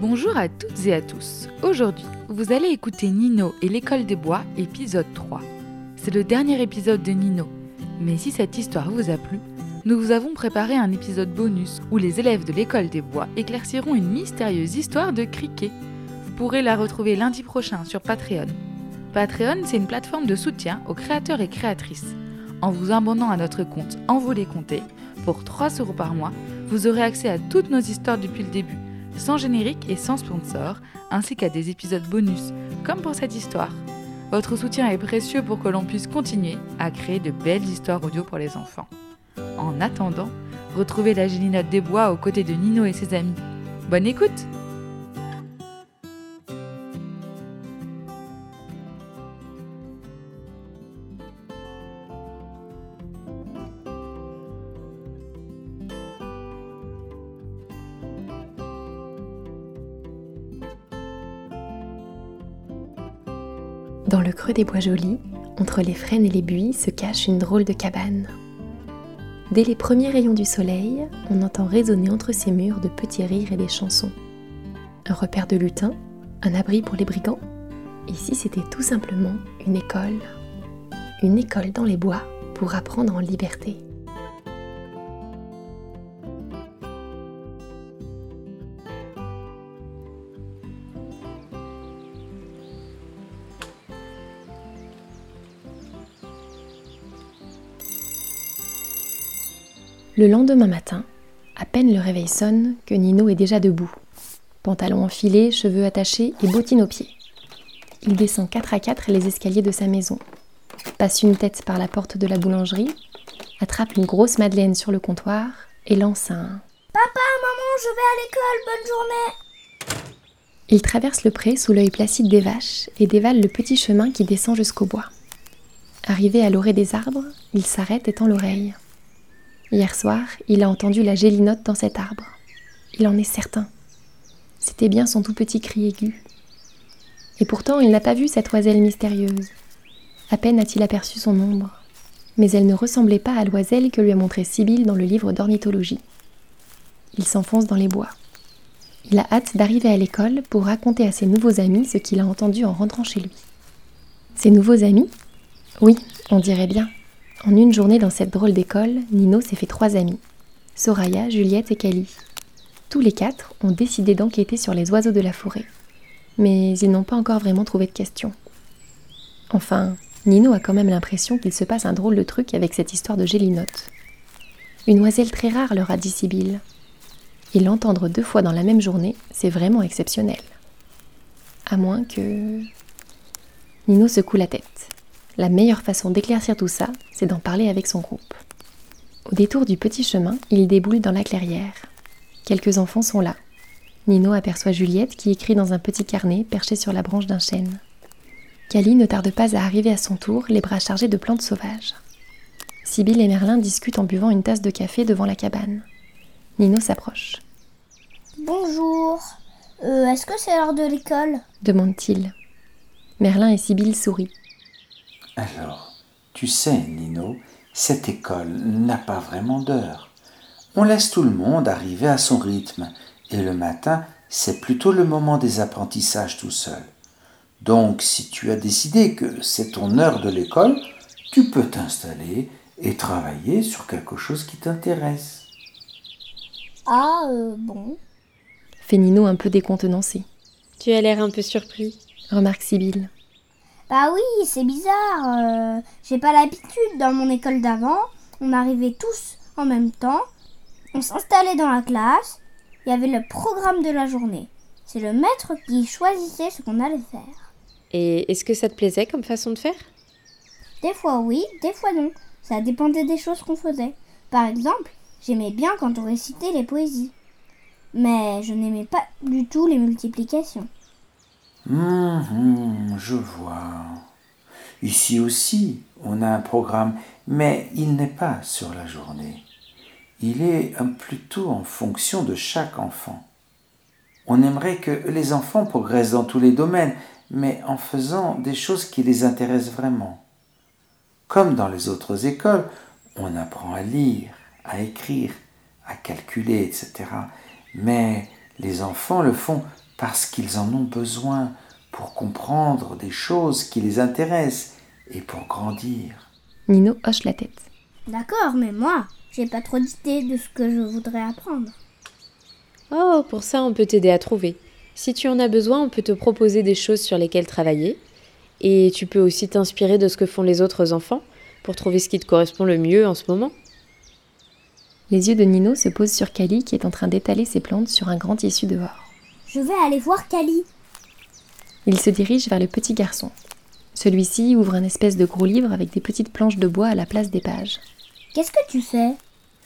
Bonjour à toutes et à tous. Aujourd'hui, vous allez écouter Nino et l'école des bois, épisode 3. C'est le dernier épisode de Nino. Mais si cette histoire vous a plu, nous vous avons préparé un épisode bonus où les élèves de l'école des bois éclairciront une mystérieuse histoire de criquet. Vous pourrez la retrouver lundi prochain sur Patreon. Patreon, c'est une plateforme de soutien aux créateurs et créatrices. En vous abonnant à notre compte En vous les compter, pour 3 euros par mois, vous aurez accès à toutes nos histoires depuis le début, sans générique et sans sponsor, ainsi qu'à des épisodes bonus, comme pour cette histoire. Votre soutien est précieux pour que l'on puisse continuer à créer de belles histoires audio pour les enfants. En attendant, retrouvez la Gélinote des Bois aux côtés de Nino et ses amis. Bonne écoute Dans le creux des bois jolis, entre les frênes et les buis, se cache une drôle de cabane. Dès les premiers rayons du soleil, on entend résonner entre ces murs de petits rires et des chansons. Un repère de lutins, un abri pour les brigands. Ici, c'était tout simplement une école. Une école dans les bois pour apprendre en liberté. Le lendemain matin, à peine le réveil sonne que Nino est déjà debout. Pantalon enfilé, cheveux attachés et bottines aux pieds. Il descend quatre à quatre les escaliers de sa maison, passe une tête par la porte de la boulangerie, attrape une grosse madeleine sur le comptoir et lance un Papa, maman, je vais à l'école, bonne journée Il traverse le pré sous l'œil placide des vaches et dévale le petit chemin qui descend jusqu'au bois. Arrivé à l'orée des arbres, il s'arrête et tend l'oreille. Hier soir, il a entendu la gélinote dans cet arbre. Il en est certain. C'était bien son tout petit cri aigu. Et pourtant, il n'a pas vu cette oiselle mystérieuse. À peine a-t-il aperçu son ombre. Mais elle ne ressemblait pas à l'oiselle que lui a montrée Sibylle dans le livre d'ornithologie. Il s'enfonce dans les bois. Il a hâte d'arriver à l'école pour raconter à ses nouveaux amis ce qu'il a entendu en rentrant chez lui. Ses nouveaux amis? Oui, on dirait bien. En une journée dans cette drôle d'école, Nino s'est fait trois amis. Soraya, Juliette et Cali. Tous les quatre ont décidé d'enquêter sur les oiseaux de la forêt. Mais ils n'ont pas encore vraiment trouvé de questions. Enfin, Nino a quand même l'impression qu'il se passe un drôle de truc avec cette histoire de gélinote. Une oiselle très rare, leur a dit Sibylle. Et l'entendre deux fois dans la même journée, c'est vraiment exceptionnel. À moins que... Nino secoue la tête. La meilleure façon d'éclaircir tout ça, c'est d'en parler avec son groupe. Au détour du petit chemin, il déboule dans la clairière. Quelques enfants sont là. Nino aperçoit Juliette qui écrit dans un petit carnet perché sur la branche d'un chêne. Cali ne tarde pas à arriver à son tour, les bras chargés de plantes sauvages. Sibylle et Merlin discutent en buvant une tasse de café devant la cabane. Nino s'approche. Bonjour. Euh, Est-ce que c'est l'heure de l'école? demande-t-il. Merlin et Sibylle sourient. Alors, tu sais, Nino, cette école n'a pas vraiment d'heure. On laisse tout le monde arriver à son rythme, et le matin, c'est plutôt le moment des apprentissages tout seul. Donc, si tu as décidé que c'est ton heure de l'école, tu peux t'installer et travailler sur quelque chose qui t'intéresse. Ah, euh, bon. Fait Nino un peu décontenancé. Tu as l'air un peu surpris. Remarque Sibylle. Bah oui, c'est bizarre. euh, J'ai pas l'habitude. Dans mon école d'avant, on arrivait tous en même temps. On s'installait dans la classe. Il y avait le programme de la journée. C'est le maître qui choisissait ce qu'on allait faire. Et est-ce que ça te plaisait comme façon de faire? Des fois oui, des fois non. Ça dépendait des choses qu'on faisait. Par exemple, j'aimais bien quand on récitait les poésies. Mais je n'aimais pas du tout les multiplications. Hum, hum, je vois. Ici aussi, on a un programme, mais il n'est pas sur la journée. Il est euh, plutôt en fonction de chaque enfant. On aimerait que les enfants progressent dans tous les domaines, mais en faisant des choses qui les intéressent vraiment. Comme dans les autres écoles, on apprend à lire, à écrire, à calculer, etc. Mais les enfants le font parce qu'ils en ont besoin pour comprendre des choses qui les intéressent et pour grandir. Nino hoche la tête. D'accord, mais moi, j'ai pas trop d'idées de ce que je voudrais apprendre. Oh, pour ça, on peut t'aider à trouver. Si tu en as besoin, on peut te proposer des choses sur lesquelles travailler. Et tu peux aussi t'inspirer de ce que font les autres enfants pour trouver ce qui te correspond le mieux en ce moment. Les yeux de Nino se posent sur Kali qui est en train d'étaler ses plantes sur un grand tissu dehors. Je vais aller voir Kali. Il se dirige vers le petit garçon. Celui-ci ouvre un espèce de gros livre avec des petites planches de bois à la place des pages. Qu'est-ce que tu fais?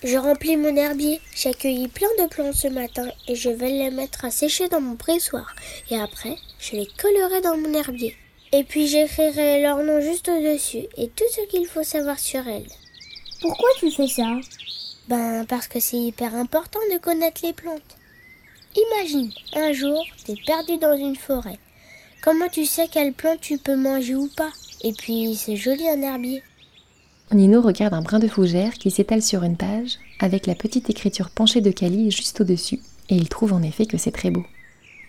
Je remplis mon herbier. J'ai accueilli plein de plantes ce matin et je vais les mettre à sécher dans mon pressoir. Et après, je les collerai dans mon herbier. Et puis j'écrirai leur nom juste au-dessus et tout ce qu'il faut savoir sur elles. Pourquoi tu fais ça? Ben parce que c'est hyper important de connaître les plantes. Imagine, un jour, t'es perdu dans une forêt. Comment tu sais quelle plante tu peux manger ou pas? Et puis, c'est joli un herbier. Nino regarde un brin de fougère qui s'étale sur une page, avec la petite écriture penchée de Kali juste au-dessus, et il trouve en effet que c'est très beau.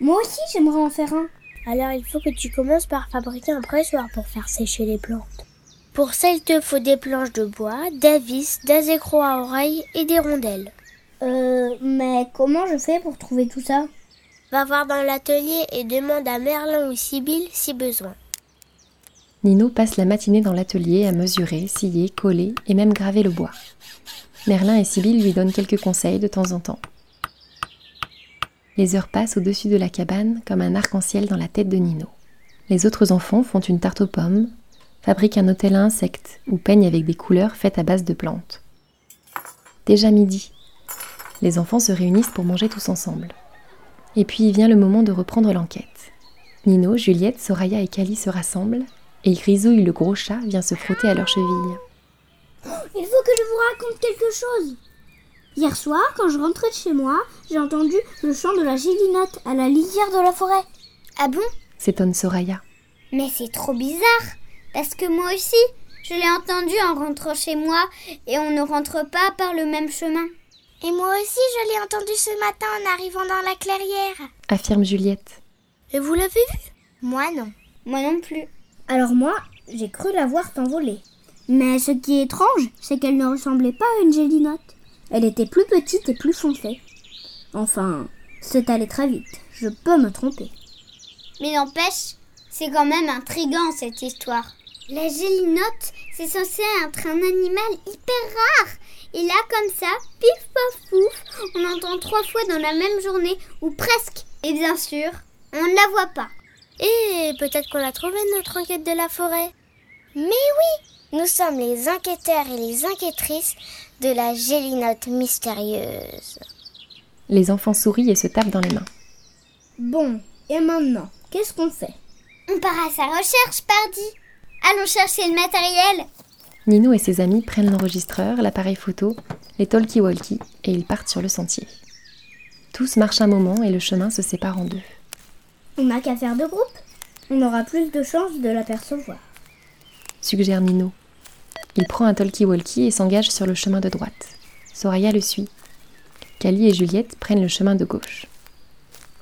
Moi aussi, j'aimerais en faire un. Alors il faut que tu commences par fabriquer un pressoir pour faire sécher les plantes. Pour ça, il te faut des planches de bois, des vis, des écrous à oreilles et des rondelles. Euh, mais comment je fais pour trouver tout ça? Va voir dans l'atelier et demande à Merlin ou Sibylle si besoin. Nino passe la matinée dans l'atelier à mesurer, scier, coller et même graver le bois. Merlin et Sibylle lui donnent quelques conseils de temps en temps. Les heures passent au-dessus de la cabane comme un arc-en-ciel dans la tête de Nino. Les autres enfants font une tarte aux pommes, fabriquent un hôtel à insectes ou peignent avec des couleurs faites à base de plantes. Déjà midi. Les enfants se réunissent pour manger tous ensemble. Et puis vient le moment de reprendre l'enquête. Nino, Juliette, Soraya et Kali se rassemblent et Grisouille, le gros chat, vient se frotter à leur cheville. Il faut que je vous raconte quelque chose. Hier soir, quand je rentrais de chez moi, j'ai entendu le chant de la gélinotte à la lisière de la forêt. Ah bon? S'étonne Soraya. Mais c'est trop bizarre, parce que moi aussi, je l'ai entendu en rentrant chez moi, et on ne rentre pas par le même chemin. Et moi aussi, je l'ai entendu ce matin en arrivant dans la clairière. affirme Juliette. Et vous l'avez vu? Moi non. Moi non plus. Alors moi, j'ai cru la voir s'envoler. Mais ce qui est étrange, c'est qu'elle ne ressemblait pas à une gélinotte. Elle était plus petite et plus foncée. Enfin, c'est allé très vite. Je peux me tromper. Mais n'empêche, c'est quand même intriguant cette histoire. La gélinotte, c'est censé être un animal hyper rare. Et là, comme ça, pif paf pouf, on l'entend trois fois dans la même journée, ou presque. Et bien sûr, on ne la voit pas. Et peut-être qu'on a trouvé notre enquête de la forêt. Mais oui, nous sommes les enquêteurs et les enquêtrices de la gélinotte mystérieuse. Les enfants sourient et se tapent dans les mains. Bon, et maintenant, qu'est-ce qu'on fait? On part à sa recherche, pardi. Allons chercher le matériel. Nino et ses amis prennent l'enregistreur, l'appareil photo, les talkie-walkie et ils partent sur le sentier. Tous marchent un moment et le chemin se sépare en deux. On n'a qu'à faire deux groupes. On aura plus de chances de l'apercevoir. Suggère Nino. Il prend un talkie-walkie et s'engage sur le chemin de droite. Soraya le suit. Kali et Juliette prennent le chemin de gauche.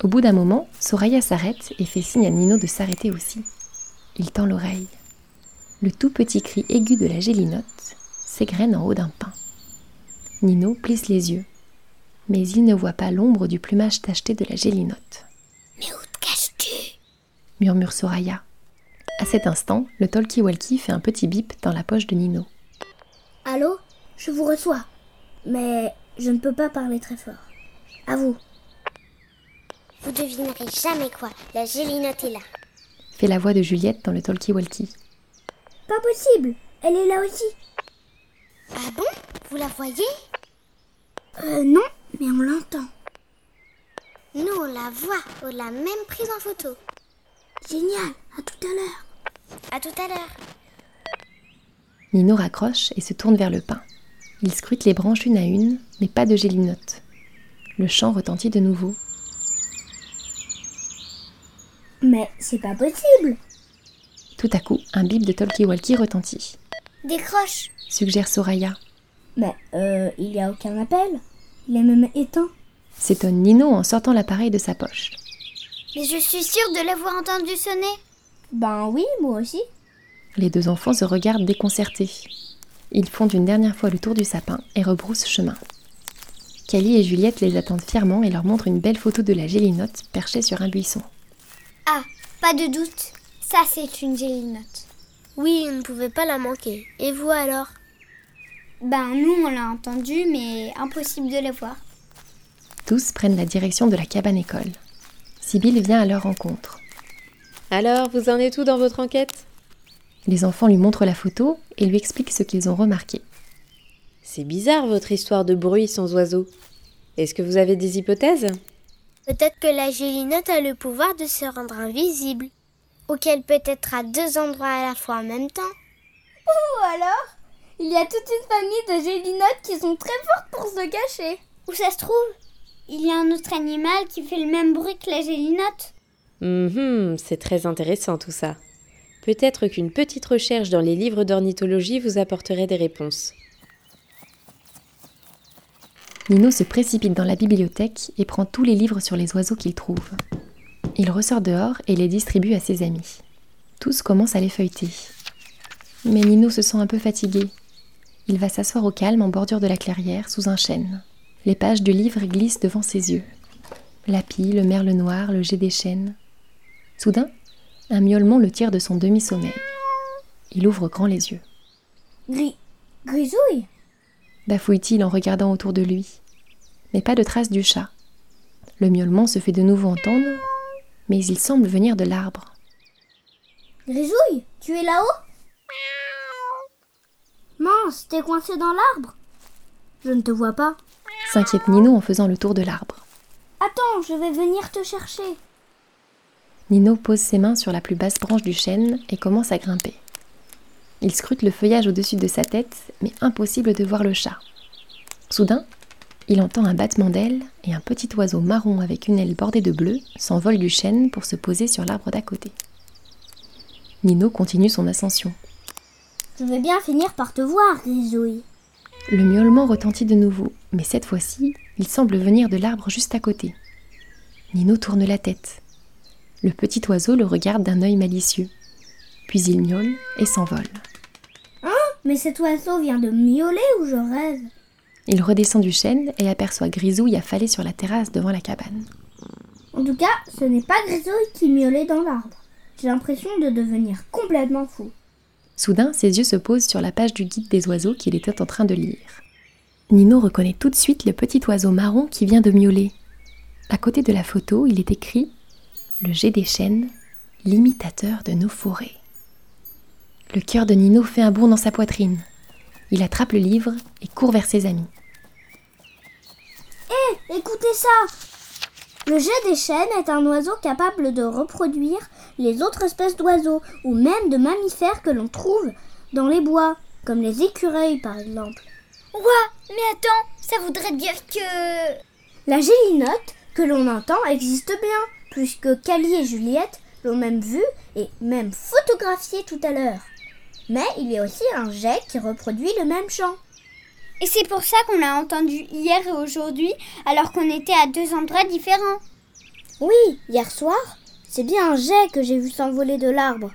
Au bout d'un moment, Soraya s'arrête et fait signe à Nino de s'arrêter aussi. Il tend l'oreille. Le tout petit cri aigu de la gélinotte s'égrène en haut d'un pin. Nino plisse les yeux, mais il ne voit pas l'ombre du plumage tacheté de la gélinotte. Mais où te caches-tu murmure Soraya. À cet instant, le talkie-walkie fait un petit bip dans la poche de Nino. Allô? Je vous reçois. Mais je ne peux pas parler très fort. À vous. Vous devinerez jamais quoi. La gélinotte est là. Fait la voix de Juliette dans le talkie-walkie. Pas possible. Elle est là aussi. Ah bon? Vous la voyez? Euh, non, mais on l'entend. Nous, on la voit. On l'a même prise en photo. Génial. À tout à l'heure. À tout à l'heure. Nino raccroche et se tourne vers le pin. Il scrute les branches une à une, mais pas de gélinotte. Le chant retentit de nouveau. Mais c'est pas possible. Tout à coup, un bip de talkie-walkie retentit. Décroche. Suggère Soraya. Mais euh, il n'y a aucun appel. Il est même éteint. S'étonne Nino en sortant l'appareil de sa poche. Mais je suis sûre de l'avoir entendu sonner. Ben oui, moi aussi. Les deux enfants se regardent déconcertés. Ils font une dernière fois le tour du sapin et rebroussent chemin. Cali et Juliette les attendent fièrement et leur montrent une belle photo de la gélinote perchée sur un buisson. Ah, pas de doute. Ça, c'est une gélinote. Oui, on ne pouvait pas la manquer. Et vous alors? Ben, nous, on l'a entendu, mais impossible de la voir. Tous prennent la direction de la cabane école. Sibylle vient à leur rencontre. Alors, vous en êtes où dans votre enquête? Les enfants lui montrent la photo et lui expliquent ce qu'ils ont remarqué. C'est bizarre votre histoire de bruit sans oiseaux. Est-ce que vous avez des hypothèses? Peut-être que la gélinote a le pouvoir de se rendre invisible. Ou qu'elle peut être à deux endroits à la fois en même temps. Ou alors, il y a toute une famille de gélinotes qui sont très fortes pour se cacher. Où ça se trouve? Il y a un autre animal qui fait le même bruit que la gélinote. Mhm, c'est très intéressant tout ça. Peut-être qu'une petite recherche dans les livres d'ornithologie vous apporterait des réponses. Nino se précipite dans la bibliothèque et prend tous les livres sur les oiseaux qu'il trouve. Il ressort dehors et les distribue à ses amis. Tous commencent à les feuilleter. Mais Nino se sent un peu fatigué. Il va s'asseoir au calme en bordure de la clairière sous un chêne. Les pages du livre glissent devant ses yeux. La pie, le merle noir, le jet des chênes. Soudain, un miaulement le tire de son demi-sommeil. Il ouvre grand les yeux. Gris... Grisouille bafouille-t-il en regardant autour de lui. Mais pas de trace du chat. Le miaulement se fait de nouveau entendre, mais il semble venir de l'arbre. Grisouille, tu es là-haut? Mince, t'es coincé dans l'arbre Je ne te vois pas. S'inquiète Nino en faisant le tour de l'arbre. Attends, je vais venir te chercher. Nino pose ses mains sur la plus basse branche du chêne et commence à grimper. Il scrute le feuillage au-dessus de sa tête, mais impossible de voir le chat. Soudain, il entend un battement d'ailes et un petit oiseau marron avec une aile bordée de bleu s'envole du chêne pour se poser sur l'arbre d'à côté. Nino continue son ascension. Je vais bien finir par te voir, Grisouille. Le miaulement retentit de nouveau, mais cette fois-ci, il semble venir de l'arbre juste à côté. Nino tourne la tête. Le petit oiseau le regarde d'un œil malicieux. Puis il miaule et s'envole. Mais cet oiseau vient de miauler ou je rêve? Il redescend du chêne et aperçoit Grisouille affalée sur la terrasse devant la cabane. En tout cas, ce n'est pas Grisouille qui miaulait dans l'arbre. J'ai l'impression de devenir complètement fou. Soudain, ses yeux se posent sur la page du guide des oiseaux qu'il était en train de lire. Nino reconnaît tout de suite le petit oiseau marron qui vient de miauler. À côté de la photo, il est écrit Le jet des chênes, l'imitateur de nos forêts. Le cœur de Nino fait un bond dans sa poitrine. Il attrape le livre et court vers ses amis. Hé, écoutez ça Le jet des chênes est un oiseau capable de reproduire les autres espèces d'oiseaux ou même de mammifères que l'on trouve dans les bois, comme les écureuils par exemple. Ouah, mais attends, ça voudrait dire que... La gélinote que l'on entend existe bien, puisque Cali et Juliette l'ont même vu et même photographié tout à l'heure. Mais il y a aussi un jet qui reproduit le même chant. Et c'est pour ça qu'on l'a entendu hier et aujourd'hui, alors qu'on était à deux endroits différents. Oui, hier soir, c'est bien un jet que j'ai vu s'envoler de l'arbre.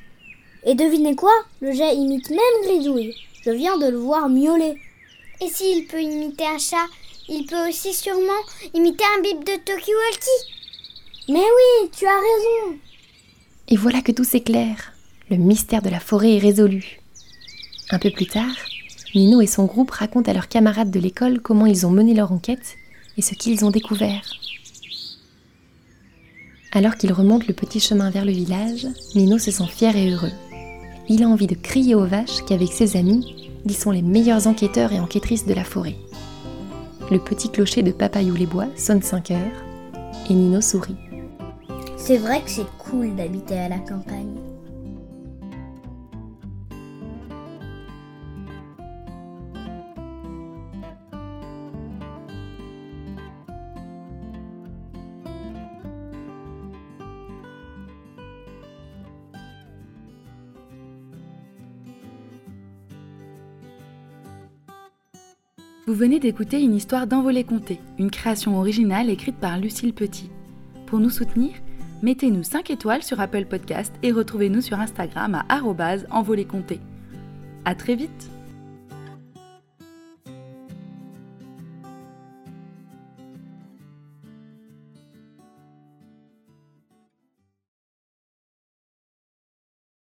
Et devinez quoi? Le jet imite même Grisouille. Je viens de le voir miauler. Et s'il peut imiter un chat, il peut aussi sûrement imiter un bip de Tokyo Mais oui, tu as raison. Et voilà que tout s'éclaire. Le mystère de la forêt est résolu. Un peu plus tard, Nino et son groupe racontent à leurs camarades de l'école comment ils ont mené leur enquête et ce qu'ils ont découvert. Alors qu'il remonte le petit chemin vers le village, Nino se sent fier et heureux. Il a envie de crier aux vaches qu'avec ses amis, ils sont les meilleurs enquêteurs et enquêtrices de la forêt. Le petit clocher de Papayou les Bois sonne 5 heures et Nino sourit. C'est vrai que c'est cool d'habiter à la campagne. Vous venez d'écouter une histoire d'envolée comptée, une création originale écrite par Lucille Petit. Pour nous soutenir, mettez-nous 5 étoiles sur Apple Podcast et retrouvez-nous sur Instagram à arrobase envolée comptée. À très vite